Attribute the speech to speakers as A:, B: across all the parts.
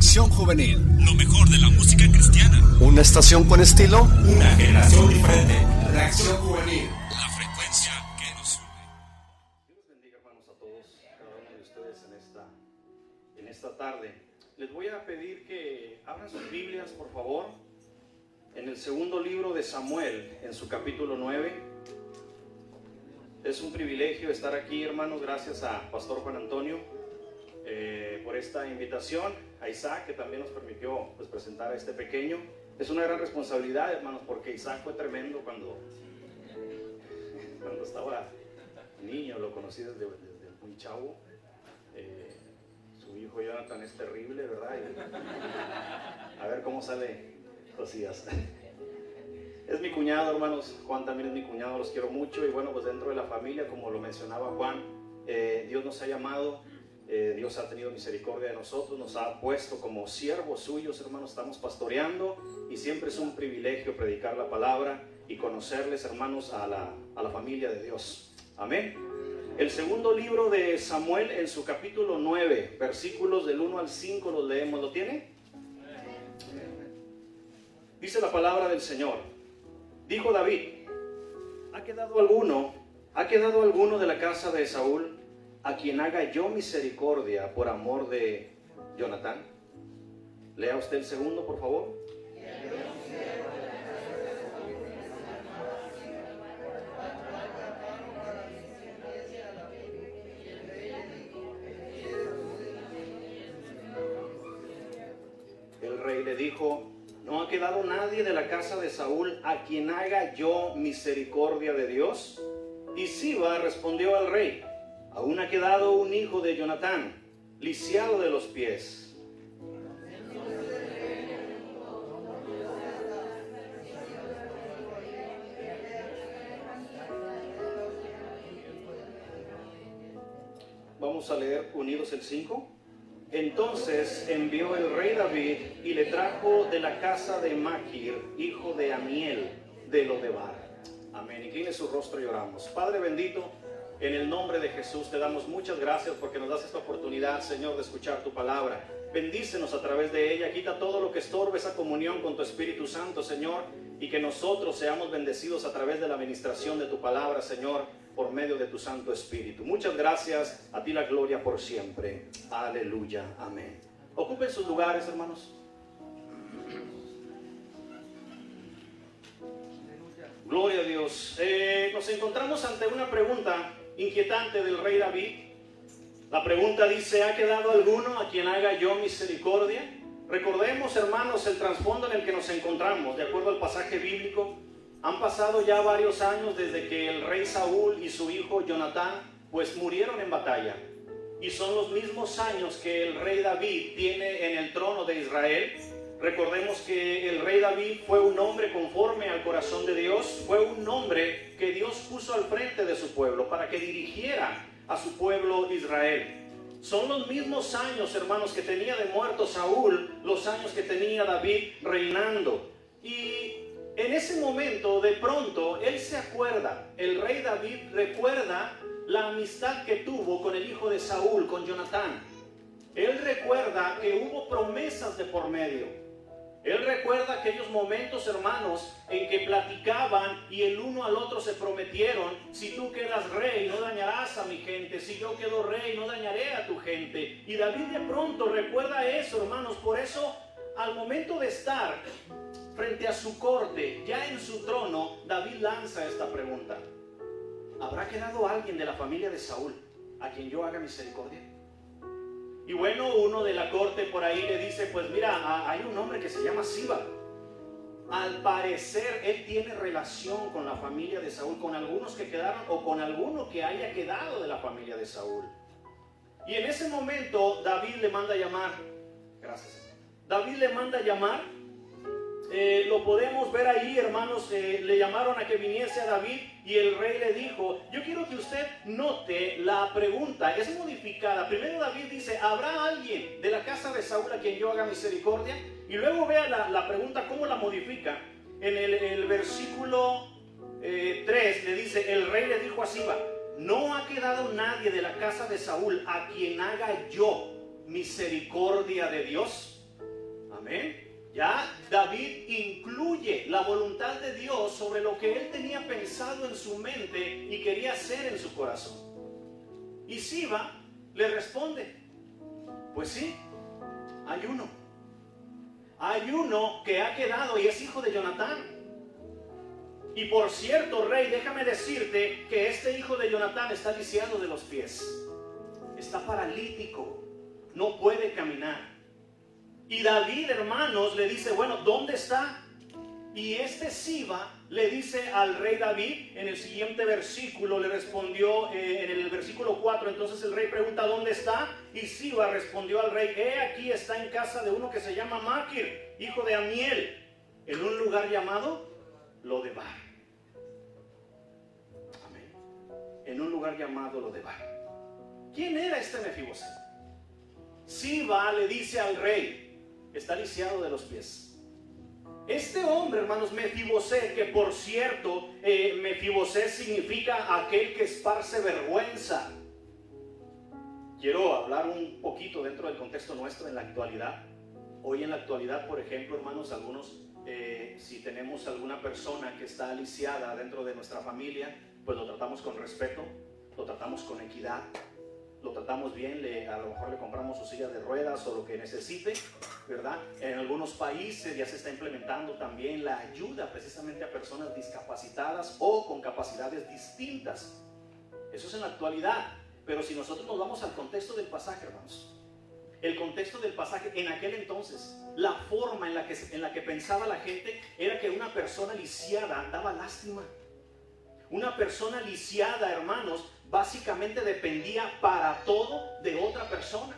A: Reacción Juvenil.
B: Lo mejor de la música cristiana.
A: Una estación con estilo.
B: Una generación diferente.
A: Reacción Juvenil.
B: La frecuencia que nos une.
C: Dios bendiga, hermanos, a todos, cada uno de ustedes en esta, en esta tarde. Les voy a pedir que abran sus Biblias, por favor, en el segundo libro de Samuel, en su capítulo 9. Es un privilegio estar aquí, hermanos, gracias a Pastor Juan Antonio eh, por esta invitación, a Isaac, que también nos permitió pues, presentar a este pequeño. Es una gran responsabilidad, hermanos, porque Isaac fue tremendo cuando, cuando estaba niño, lo conocí desde, desde muy chavo. Eh, su hijo Jonathan es terrible, ¿verdad? Y a ver cómo sale Josías. Es mi cuñado, hermanos. Juan también es mi cuñado, los quiero mucho. Y bueno, pues dentro de la familia, como lo mencionaba Juan, eh, Dios nos ha llamado, eh, Dios ha tenido misericordia de nosotros, nos ha puesto como siervos suyos, hermanos. Estamos pastoreando y siempre es un privilegio predicar la palabra y conocerles, hermanos, a la, a la familia de Dios. Amén. El segundo libro de Samuel en su capítulo 9, versículos del 1 al 5 los leemos. ¿Lo tiene? Dice la palabra del Señor. Dijo David, ¿ha quedado alguno, ha quedado alguno de la casa de Saúl a quien haga yo misericordia por amor de Jonatán? Lea usted el segundo, por favor. El rey le dijo, no ha quedado nadie de la casa de Saúl a quien haga yo misericordia de Dios. Y Siba respondió al rey, aún ha quedado un hijo de Jonatán, lisiado de los pies. Vamos a leer unidos el 5. Entonces envió el rey David y le trajo de la casa de Maquir, hijo de Amiel, de Lodebar. Amén. Incline su rostro y oramos. Padre bendito, en el nombre de Jesús te damos muchas gracias porque nos das esta oportunidad, Señor, de escuchar tu palabra. Bendícenos a través de ella, quita todo lo que estorbe esa comunión con tu Espíritu Santo, Señor, y que nosotros seamos bendecidos a través de la administración de tu palabra, Señor, por medio de tu Santo Espíritu. Muchas gracias, a ti la gloria por siempre. Aleluya, amén. Ocupen sus lugares, hermanos. Gloria a Dios. Eh, nos encontramos ante una pregunta inquietante del rey David. La pregunta dice, ¿ha quedado alguno a quien haga yo misericordia? Recordemos, hermanos, el trasfondo en el que nos encontramos, de acuerdo al pasaje bíblico. Han pasado ya varios años desde que el rey Saúl y su hijo Jonatán pues murieron en batalla. Y son los mismos años que el rey David tiene en el trono de Israel. Recordemos que el rey David fue un hombre conforme al corazón de Dios, fue un hombre que Dios puso al frente de su pueblo para que dirigiera a su pueblo Israel. Son los mismos años, hermanos, que tenía de muerto Saúl, los años que tenía David reinando. Y en ese momento, de pronto, él se acuerda, el rey David recuerda la amistad que tuvo con el hijo de Saúl, con Jonatán. Él recuerda que hubo promesas de por medio. Él recuerda aquellos momentos, hermanos, en que platicaban y el uno al otro se prometieron, si tú quedas rey, no dañarás a mi gente, si yo quedo rey, no dañaré a tu gente. Y David de pronto recuerda eso, hermanos, por eso al momento de estar frente a su corte, ya en su trono, David lanza esta pregunta. ¿Habrá quedado alguien de la familia de Saúl a quien yo haga misericordia? Y bueno, uno de la corte por ahí le dice, pues mira, hay un hombre que se llama Siba. Al parecer él tiene relación con la familia de Saúl, con algunos que quedaron o con alguno que haya quedado de la familia de Saúl. Y en ese momento David le manda llamar. Gracias. David le manda llamar eh, lo podemos ver ahí, hermanos, eh, le llamaron a que viniese a David y el rey le dijo, yo quiero que usted note la pregunta, es modificada. Primero David dice, ¿habrá alguien de la casa de Saúl a quien yo haga misericordia? Y luego vea la, pregunta, ¿cómo la modifica? En el, versículo 3 eh, le dice, el rey le dijo a Siba, no ha quedado nadie de la casa de Saúl a quien haga yo misericordia de Dios. Amén. Ya David incluye la voluntad de Dios sobre lo que él tenía pensado en su mente y quería hacer en su corazón. Y Siba le responde, pues sí, hay uno. Hay uno que ha quedado y es hijo de Jonatán. Y por cierto, rey, déjame decirte que este hijo de Jonatán está lisiado de los pies. Está paralítico. No puede caminar. Y David, hermanos, le dice, bueno, ¿dónde está? Y este Siba le dice al rey David en el siguiente versículo, le respondió eh, en el versículo 4, entonces el rey pregunta, ¿dónde está? Y Siba respondió al rey, he aquí está en casa de uno que se llama Maquir, hijo de Amiel, en un lugar llamado Lodebar. Amén. En un lugar llamado Lodebar. ¿Quién era este Mefiboset? Siba le dice al rey, está lisiado de los pies. Este hombre, hermanos, Mefiboset, que por cierto, eh, Mefiboset significa aquel que esparce vergüenza. Quiero hablar un poquito dentro del contexto nuestro en la actualidad. Hoy en la actualidad, por ejemplo, hermanos, algunos, eh, si tenemos alguna persona que está aliciada dentro de nuestra familia, pues lo tratamos con respeto, lo tratamos con equidad, lo tratamos bien, a lo mejor le compramos su silla de ruedas o lo que necesite, ¿verdad? En algunos países ya se está implementando también la ayuda precisamente a personas discapacitadas o con capacidades distintas. Eso es en la actualidad, pero si nosotros nos vamos al contexto del pasaje, hermanos, el contexto del pasaje en aquel entonces, la forma en la que, en la que pensaba la gente era que una persona lisiada daba lástima. Una persona lisiada, hermanos, básicamente dependía para todo de otra persona.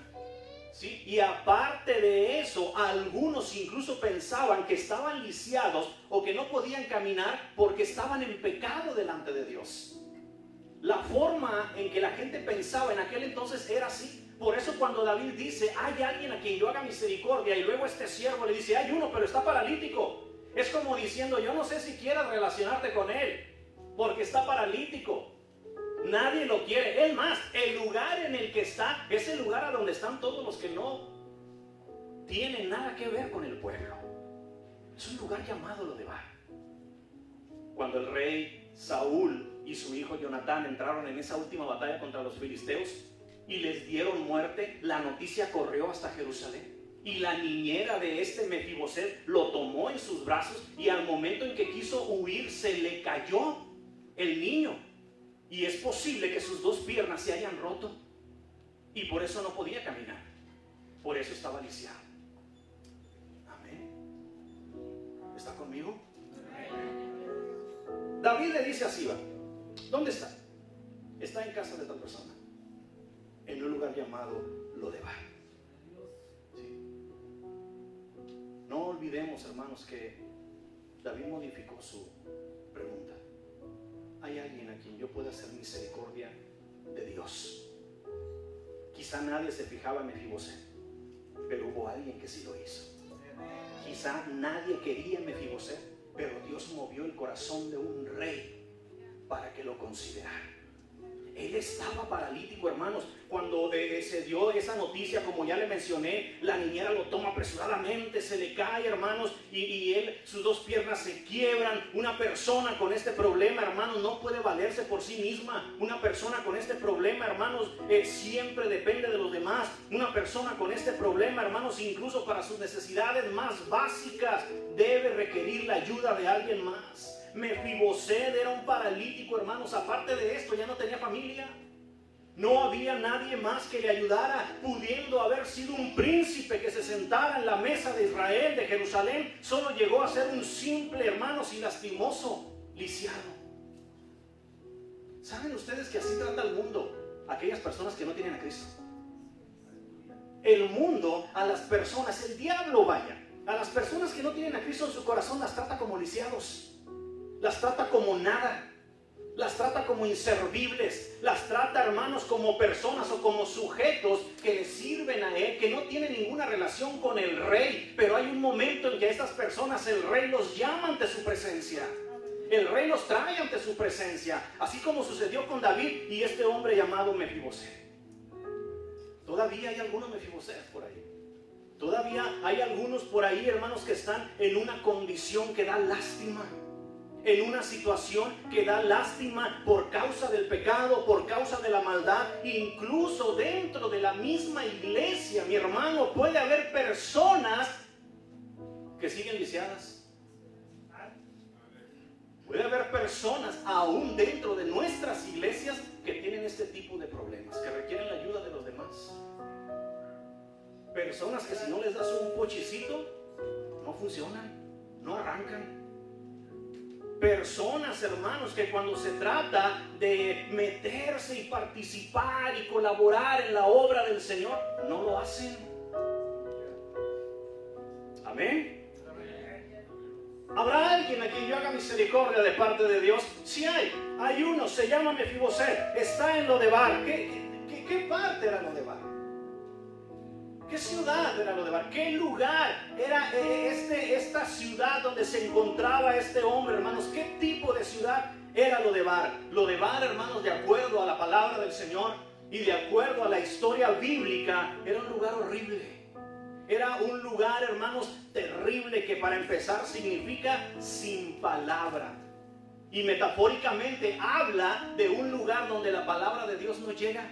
C: ¿sí? Y aparte de eso, algunos incluso pensaban que estaban lisiados o que no podían caminar porque estaban en pecado delante de Dios. La forma en que la gente pensaba en aquel entonces era así. Por eso cuando David dice, hay alguien a quien yo haga misericordia, y luego este siervo le dice, hay uno, pero está paralítico. Es como diciendo, yo no sé si quieras relacionarte con él, porque está paralítico. Nadie lo quiere. Es más, el lugar en el que está es el lugar a donde están todos los que no tienen nada que ver con el pueblo. Es un lugar llamado Lodebar. Cuando el rey Saúl y su hijo Jonatán entraron en esa última batalla contra los filisteos y les dieron muerte, la noticia corrió hasta Jerusalén. Y la niñera de este Mefiboset lo tomó en sus brazos y al momento en que quiso huir se le cayó el niño y es posible que sus dos piernas se hayan roto. Y por eso no podía caminar. Por eso estaba lisiado. Amén. ¿Está conmigo? David le dice a Siba, ¿dónde está? Está en casa de otra persona. En un lugar llamado Lodebar. ¿Sí? No olvidemos, hermanos, que David modificó su pregunta hay alguien a quien yo pueda hacer misericordia de Dios. Quizá nadie se fijaba en Mefiboset, pero hubo alguien que sí lo hizo. Quizá nadie quería Mefiboset, pero Dios movió el corazón de un rey para que lo considerara. Él estaba paralítico, hermanos. Cuando eh, se dio esa noticia, como ya le mencioné, la niñera lo toma apresuradamente, se le cae, hermanos, y, él, sus dos piernas se quiebran. Una persona con este problema, hermanos, no puede valerse por sí misma. Una persona con este problema, hermanos, eh, siempre depende de los demás. Una persona con este problema, hermanos, incluso para sus necesidades más básicas, debe requerir la ayuda de alguien más. Mefiboset era un paralítico, hermanos. Aparte de esto, ya no tenía familia. No había nadie más que le ayudara, pudiendo haber sido un príncipe que se sentara en la mesa de Israel, de Jerusalén. Solo llegó a ser un simple, hermano, y lastimoso, lisiado. ¿Saben ustedes que así trata el mundo aquellas personas que no tienen a Cristo? El mundo a las personas, el diablo vaya, a las personas que no tienen a Cristo en su corazón las trata como lisiados las trata como nada, las trata como inservibles, las trata, hermanos, como personas o como sujetos que le sirven a Él, que no tienen ninguna relación con el rey, pero hay un momento en que estas personas el rey los llama ante su presencia. El rey los trae ante su presencia, así como sucedió con David y este hombre llamado Mefiboset. Todavía hay algunos Mefiboset por ahí. Todavía hay algunos por ahí, hermanos, que están en una condición que da lástima. En una situación que da lástima por causa del pecado, por causa de la maldad. Incluso dentro de la misma iglesia, mi hermano, puede haber personas que siguen viciadas. Puede haber personas aún dentro de nuestras iglesias que tienen este tipo de problemas, que requieren la ayuda de los demás. Personas que si no les das un pochicito, no funcionan, no arrancan. Personas, hermanos, que cuando se trata de meterse y participar y colaborar en la obra del Señor, no lo hacen. Amén. ¿Habrá alguien a quien yo haga misericordia de parte de Dios? Si hay, hay uno, se llama Mefiboset, está en lo de Bar. ¿Qué, qué, qué parte era lo de? ¿Qué ciudad era lo de Bar? ¿Qué lugar era eh, este, esta ciudad donde se encontraba este hombre, hermanos? ¿Qué tipo de ciudad era lo de Bar? Lo de Bar, hermanos, de acuerdo a la palabra del Señor y de acuerdo a la historia bíblica, era un lugar horrible. Era un lugar, hermanos, terrible que para empezar significa sin palabra. Y metafóricamente habla de un lugar donde la palabra de Dios no llega.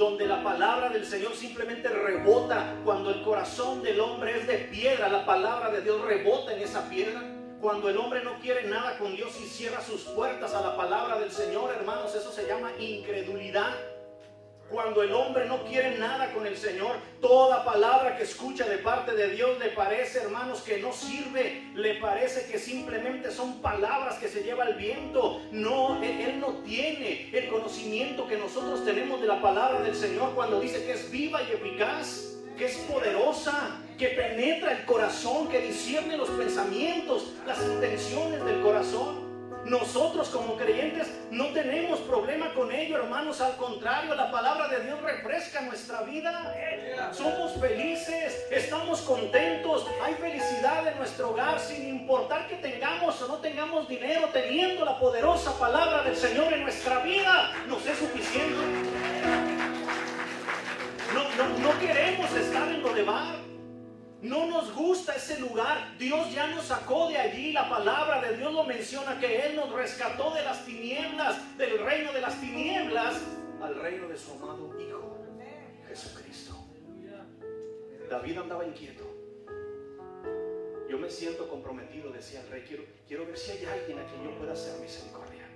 C: Donde la palabra del Señor simplemente rebota. Cuando el corazón del hombre es de piedra, la palabra de Dios rebota en esa piedra. Cuando el hombre no quiere nada con Dios y cierra sus puertas a la palabra del Señor, hermanos, eso se llama incredulidad. Cuando el hombre no quiere nada con el Señor, toda palabra que escucha de parte de Dios le parece, hermanos, que no sirve, le parece que simplemente son palabras que se lleva el viento. No, él, no tiene el conocimiento que nosotros tenemos de la palabra del Señor cuando dice que es viva y eficaz, que es poderosa, que penetra el corazón, que discierne los pensamientos, las intenciones del corazón. Nosotros como creyentes no tenemos problema con ello, hermanos. Al contrario, la palabra de Dios refresca nuestra vida. Somos felices, estamos contentos, hay felicidad en nuestro hogar sin importar que tengamos o no tengamos dinero, teniendo la poderosa palabra del Señor en nuestra vida, nos es suficiente. No, no, no queremos estar en lo de bar. No nos gusta ese lugar. Dios ya nos sacó de allí. La palabra de Dios lo menciona que Él nos rescató de las tinieblas, del reino de las tinieblas, al reino de su amado Hijo, Jesucristo. David andaba inquieto. Yo me siento comprometido, decía el rey. Quiero, ver si hay alguien a quien yo pueda hacer misericordia.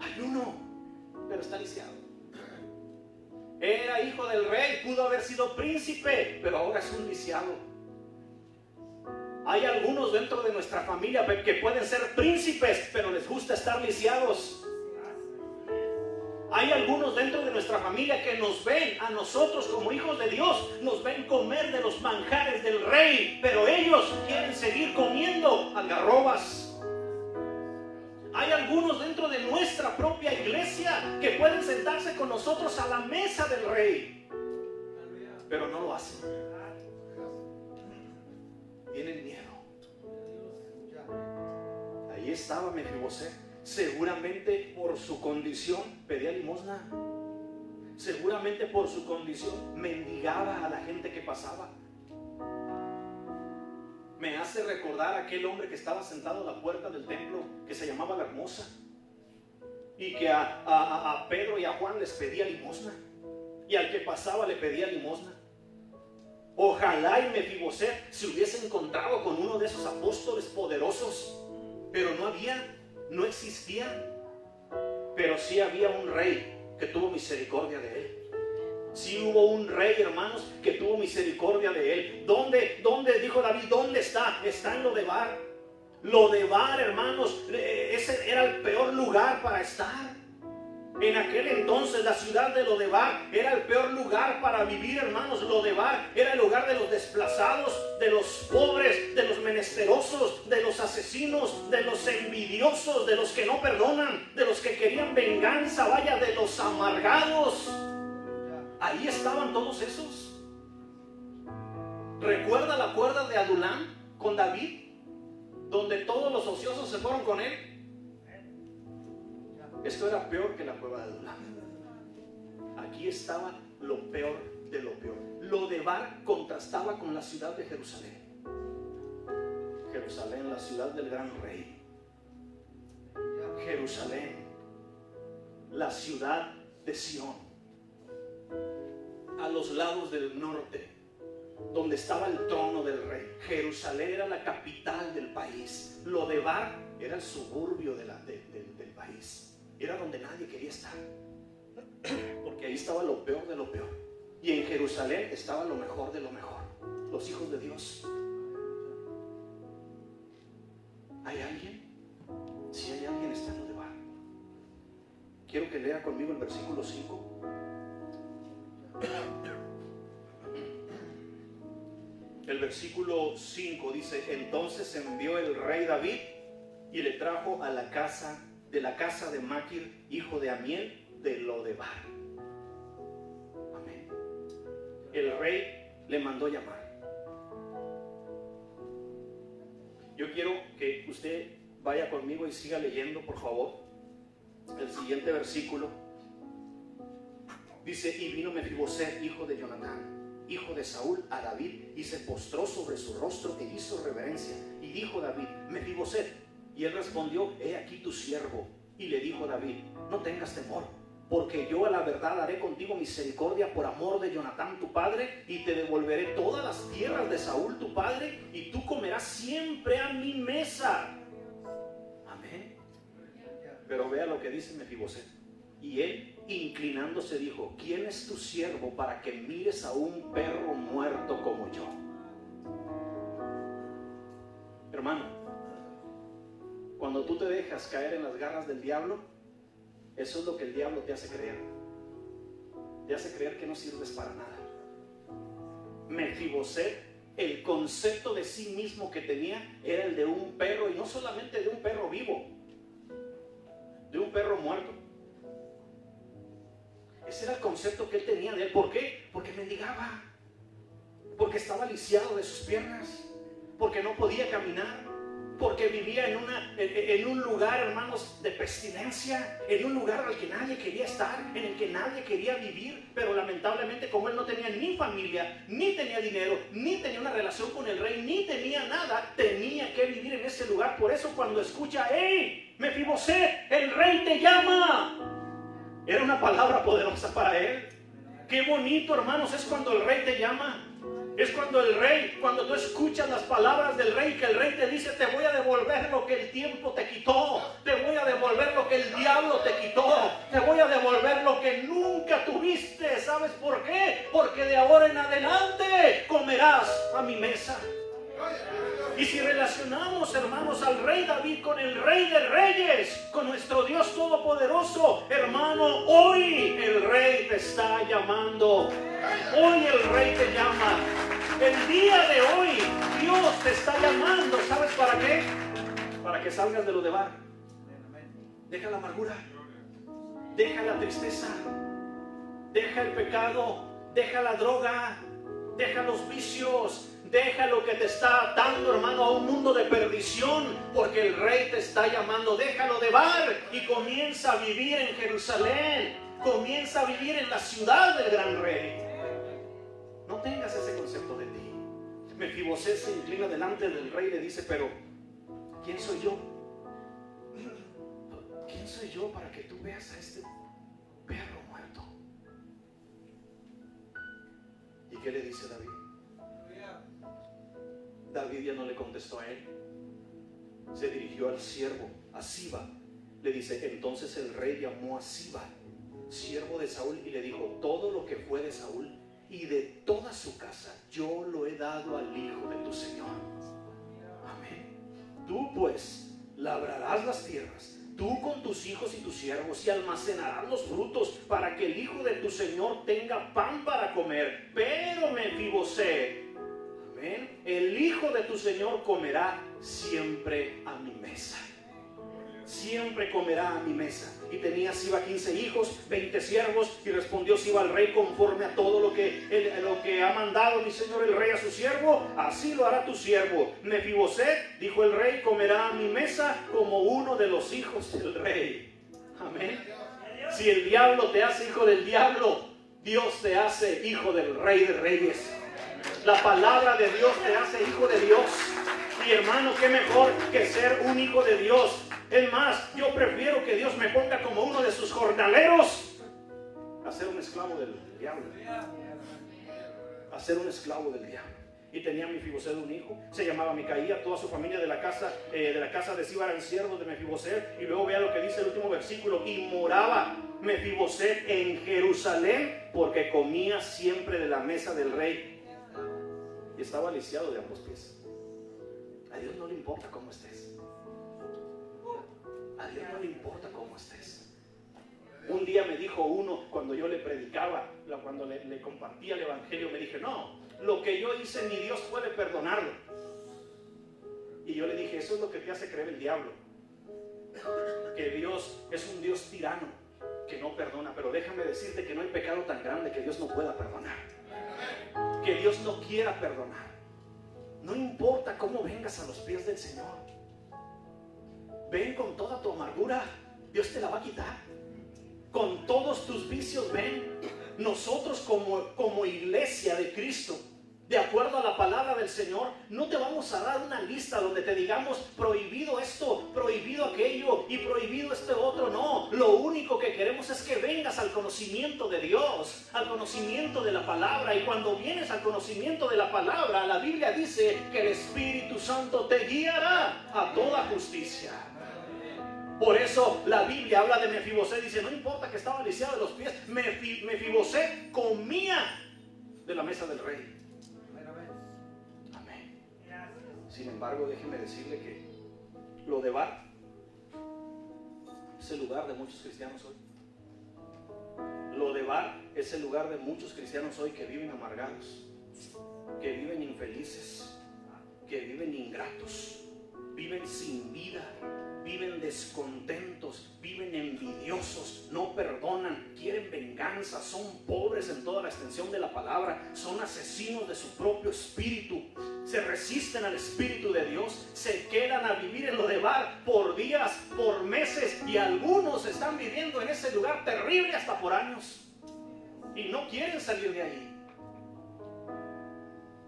C: Hay uno, pero está lisiado. Era hijo del rey, pudo haber sido príncipe, pero ahora es un lisiado. Hay algunos dentro de nuestra familia que pueden ser príncipes, pero les gusta estar lisiados. Hay algunos dentro de nuestra familia que nos ven a nosotros como hijos de Dios, nos ven comer de los manjares del rey, pero ellos quieren seguir comiendo algarrobas. Hay algunos dentro de nuestra propia iglesia que pueden sentarse con nosotros a la mesa del rey, pero no lo hacen Estaba Mefiboset. Seguramente por su condición pedía limosna. Seguramente por su condición mendigaba a la gente que pasaba. Me hace recordar a aquel hombre que estaba sentado a la puerta del templo que se llamaba la hermosa y que a Pedro y a Juan les pedía limosna y al que pasaba le pedía limosna. Ojalá y Mefiboset se hubiese encontrado con uno de esos apóstoles poderosos, pero no había, no existía. Pero sí había un rey que tuvo misericordia de él. Sí hubo un rey, hermanos, que tuvo misericordia de él. ¿Dónde, dónde, dijo David, dónde está? Está en lo de Bar. Lo de Bar, hermanos, eh, ese era el peor lugar para estar. En aquel entonces la ciudad de Lodebar era el peor lugar para vivir, hermanos. Lodebar era el lugar de los desplazados, de los pobres, de los menesterosos, de los asesinos, de los envidiosos, de los que no perdonan, de los que querían venganza, vaya, de los amargados. Ahí estaban todos esos. ¿Recuerda la cuerda de Adulán con David? Donde todos los ociosos se fueron con él. Esto era peor que la cueva de Adulán. Aquí estaba lo peor de lo peor. Lo de Bar contrastaba con la ciudad de Jerusalén. Jerusalén, la ciudad del gran rey. Jerusalén, la ciudad de Sión. A los lados del norte, donde estaba el trono del rey. Jerusalén era la capital del país. Lo de Bar era el suburbio del país. Era donde nadie quería estar. Porque ahí estaba lo peor de lo peor. Y en Jerusalén estaba lo mejor de lo mejor. Los hijos de Dios. ¿Hay alguien? Si hay alguien, está en lo de Bar. Quiero que lea conmigo el versículo 5. El versículo 5 dice, entonces envió el rey David y le trajo a la casa de la casa de Maquir, hijo de Amiel, de Lodebar. Amén. El rey le mandó llamar. Yo quiero que usted vaya conmigo y siga leyendo, por favor, el siguiente versículo. Dice, y vino Mefiboset, hijo de Jonatán, hijo de Saúl, a David, y se postró sobre su rostro e hizo reverencia. Y dijo David, Mefiboset. Y él respondió, he aquí tu siervo. Y le dijo David, no tengas temor, porque yo a la verdad haré contigo misericordia por amor de Jonatán tu padre, y te devolveré todas las tierras de Saúl tu padre, y tú comerás siempre a mi mesa. Amén. Pero vea lo que dice Mefiboset. Y él, inclinándose, dijo, ¿quién es tu siervo para que mires a un perro muerto como yo? Hermano, cuando tú te dejas caer en las garras del diablo, eso es lo que el diablo te hace creer. Te hace creer que no sirves para nada. Mefiboset, el concepto de sí mismo que tenía era el de un perro, y no solamente de un perro vivo, de un perro muerto. Ese era el concepto que él tenía de él. ¿Por qué? Porque mendigaba. Porque estaba lisiado de sus piernas. Porque no podía caminar. Porque vivía en, un lugar, hermanos, de pestilencia. En un lugar al que nadie quería estar. En el que nadie quería vivir. Pero lamentablemente como él no tenía ni familia, ni tenía dinero, ni tenía una relación con el rey, ni tenía nada, tenía que vivir en ese lugar. Por eso cuando escucha, ¡Hey! Mefiboset, el rey te llama. Era una palabra poderosa para él. Qué bonito, hermanos, es cuando el rey te llama. Es cuando el rey, cuando tú escuchas las palabras del rey, que el rey te dice, te voy a devolver lo que el tiempo te quitó, te voy a devolver lo que el diablo te quitó, te voy a devolver lo que nunca tuviste. ¿Sabes por qué? Porque de ahora en adelante comerás a mi mesa. Y si relacionamos, hermanos, al rey David con el rey de reyes, con nuestro Dios todopoderoso, hermano, hoy el rey te está llamando. Hoy el rey te llama. El día de hoy Dios te está llamando. ¿Sabes para qué? Para que salgas de lo de bar. Deja la amargura. Deja la tristeza. Deja el pecado. Deja la droga. Deja los vicios. Deja lo que te está atando, hermano, a un mundo de perdición, porque el rey te está llamando. Déjalo de bar y comienza a vivir en Jerusalén. Comienza a vivir en la ciudad del gran rey. No tengas ese concepto de ti. Mefiboset se inclina delante del rey y le dice, pero ¿quién soy yo? ¿Quién soy yo para que tú veas a este perro muerto? ¿Y qué le dice David? David ya no le contestó a él. Se dirigió al siervo, a Siba. Le dice, entonces el rey llamó a Siba, siervo de Saúl, y le dijo, todo lo que fue de Saúl y de toda su casa, yo lo he dado al hijo de tu Señor. Amén. Tú pues labrarás las tierras, tú con tus hijos y tus siervos, y almacenarás los frutos para que el hijo de tu Señor tenga pan para comer. Pero Mefiboset, Amén. El hijo de tu Señor comerá siempre a mi mesa. Siempre comerá a mi mesa. Y tenía Siba 15 hijos, 20 siervos, y respondió Siba al rey conforme a todo lo que, lo que ha mandado mi señor el rey a su siervo, así lo hará tu siervo. Mefiboset, dijo el rey, comerá a mi mesa como uno de los hijos del rey. Amén. Si el diablo te hace hijo del diablo, Dios te hace hijo del rey de reyes. La palabra de Dios te hace hijo de Dios. Y hermano, qué mejor que ser un hijo de Dios. Es más, yo prefiero que Dios me ponga como uno de sus jornaleros a ser un esclavo del diablo. A ser un esclavo del diablo. Y tenía Mefiboset un hijo, se llamaba Micaía, toda su familia de la casa eh, de la casa de eran siervos de Mefiboset. Y luego vea lo que dice el último versículo, y moraba Mefiboset en Jerusalén porque comía siempre de la mesa del rey. Y estaba lisiado de ambos pies. A Dios no le importa cómo estés. A Dios no le importa cómo estés. Un día me dijo uno, cuando yo le predicaba, cuando le, compartía el Evangelio, me dije, no, lo que yo hice ni Dios puede perdonarlo. Y yo le dije, eso es lo que te hace creer el diablo. Que Dios es un Dios tirano, que no perdona. Pero déjame decirte que no hay pecado tan grande que Dios no pueda perdonar. Que Dios no quiera perdonar. No importa cómo vengas a los pies del Señor. Ven con toda tu amargura. Dios te la va a quitar. Con todos tus vicios, ven. Nosotros como, como iglesia de Cristo de acuerdo a la palabra del Señor, no te vamos a dar una lista donde te digamos prohibido esto, prohibido aquello y prohibido este otro. No, lo único que queremos es que vengas al conocimiento de Dios, al conocimiento de la palabra. Y cuando vienes al conocimiento de la palabra, la Biblia dice que el Espíritu Santo te guiará a toda justicia. Por eso la Biblia habla de Mefiboset, dice, no importa que estaba lisiado de los pies, Mefiboset comía de la mesa del rey. Sin embargo, déjeme decirle que lo de Bar es el lugar de muchos cristianos hoy. Lo de Bar es el lugar de muchos cristianos hoy que viven amargados, que viven infelices, que viven ingratos, viven sin vida, viven descontentos, viven envidiosos, no perdonan, quieren venganza, son pobres en toda la extensión de la palabra, son asesinos de su propio espíritu, se resisten al espíritu de Dios, se quedan a vivir en lo de bar por días, por meses y algunos están viviendo en ese lugar terrible hasta por años y no quieren salir de ahí.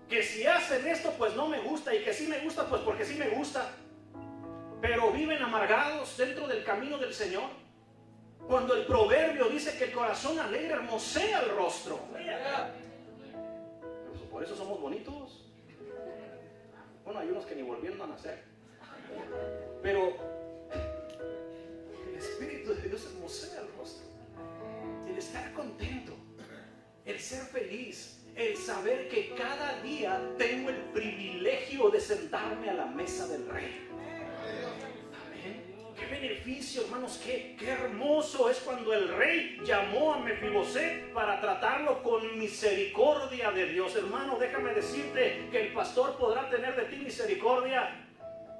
C: Que si hacen esto, pues no me gusta. Y que si me gusta, pues porque sí me gusta pero viven amargados dentro del camino del Señor. Cuando el proverbio dice que el corazón alegre hermosea el rostro. Por eso somos bonitos. Bueno, hay unos que ni volviendo a nacer. Pero el Espíritu de Dios hermosea el rostro. El estar contento, el ser feliz, el saber que cada día tengo el privilegio de sentarme a la mesa del Rey beneficio, hermanos, qué, qué hermoso es cuando el rey llamó a Mefiboset para tratarlo con misericordia de Dios. Hermano, déjame decirte que el pastor podrá tener de ti misericordia,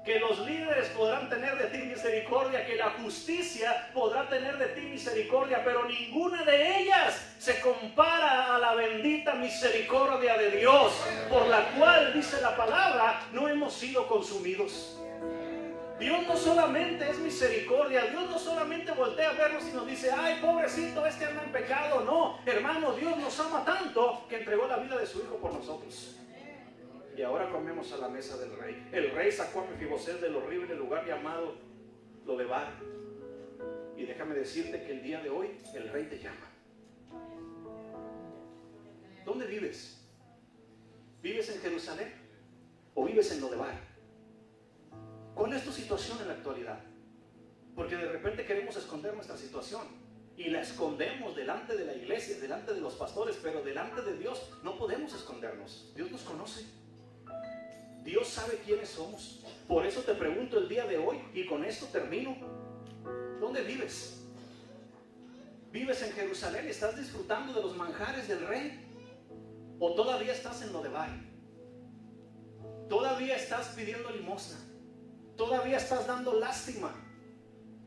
C: que los líderes podrán tener de ti misericordia, que la justicia podrá tener de ti misericordia, pero ninguna de ellas se compara a la bendita misericordia de Dios, por la cual, dice la palabra, no hemos sido consumidos. Dios no solamente es misericordia, Dios no solamente voltea a vernos y nos dice, ay, pobrecito, este anda en pecado. No, hermano, Dios nos ama tanto que entregó la vida de su Hijo por nosotros. Y ahora comemos a la mesa del rey. El rey sacó a Mefiboset del horrible lugar llamado Lodebar. Y déjame decirte que el día de hoy el rey te llama. ¿Dónde vives? ¿Vives en Jerusalén o vives en Lodebar? ¿Cuál es tu situación en la actualidad? Porque de repente queremos esconder nuestra situación y la escondemos delante de la iglesia, delante de los pastores, pero delante de Dios no podemos escondernos. Dios nos conoce. Dios sabe quiénes somos. Por eso te pregunto el día de hoy y con esto termino. ¿Dónde vives? ¿Vives en Jerusalén? ¿Estás disfrutando de los manjares del rey? ¿O todavía estás en lo de ¿Todavía estás pidiendo limosna? Todavía estás dando lástima.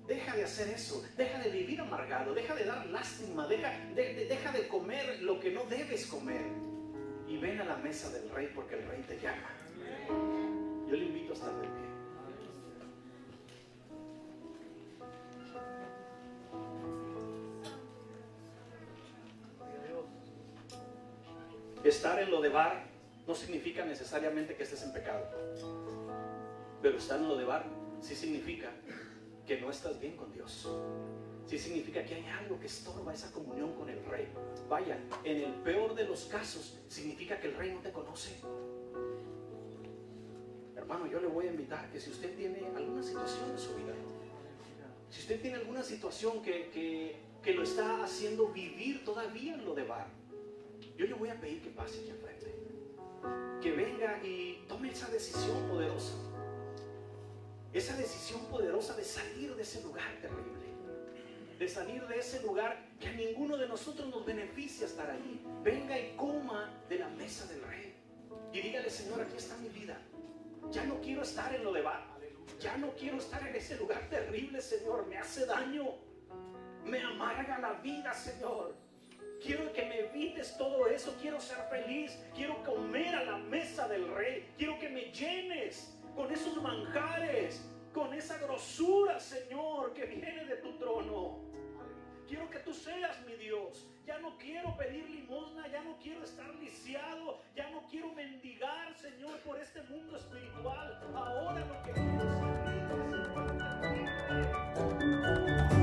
C: Deja de hacer eso. Deja de vivir amargado. Deja de dar lástima. Deja de, deja de comer lo que no debes comer. Y ven a la mesa del rey porque el rey te llama. Yo le invito a estar de pie. Estar en lo de bar no significa necesariamente que estés en pecado. Pero estar en lo de bar sí significa que no estás bien con Dios. Sí significa que hay algo que estorba esa comunión con el rey. Vaya, en el peor de los casos significa que el rey no te conoce. Hermano, yo le voy a invitar que si usted tiene alguna situación en su vida, si usted tiene alguna situación que, que, que lo está haciendo vivir todavía en lo de bar, yo le voy a pedir que pase aquí al frente. Que venga y tome esa decisión poderosa. Esa decisión poderosa de salir de ese lugar terrible. De salir de ese lugar que a ninguno de nosotros nos beneficia estar allí. Venga y coma de la mesa del rey. Y dígale, Señor, aquí está mi vida. Ya no quiero estar en lo de. Ya no quiero estar en ese lugar terrible, Señor. Me hace daño. Me amarga la vida, Señor. Quiero que me evites todo eso. Quiero ser feliz. Quiero comer a la mesa del rey. Quiero que me llenes con esos manjares, con esa grosura, Señor, que viene de tu trono. Quiero que tú seas mi Dios. Ya no quiero pedir limosna, ya no quiero estar lisiado, ya no quiero mendigar, Señor, por este mundo espiritual. Ahora lo que quiero es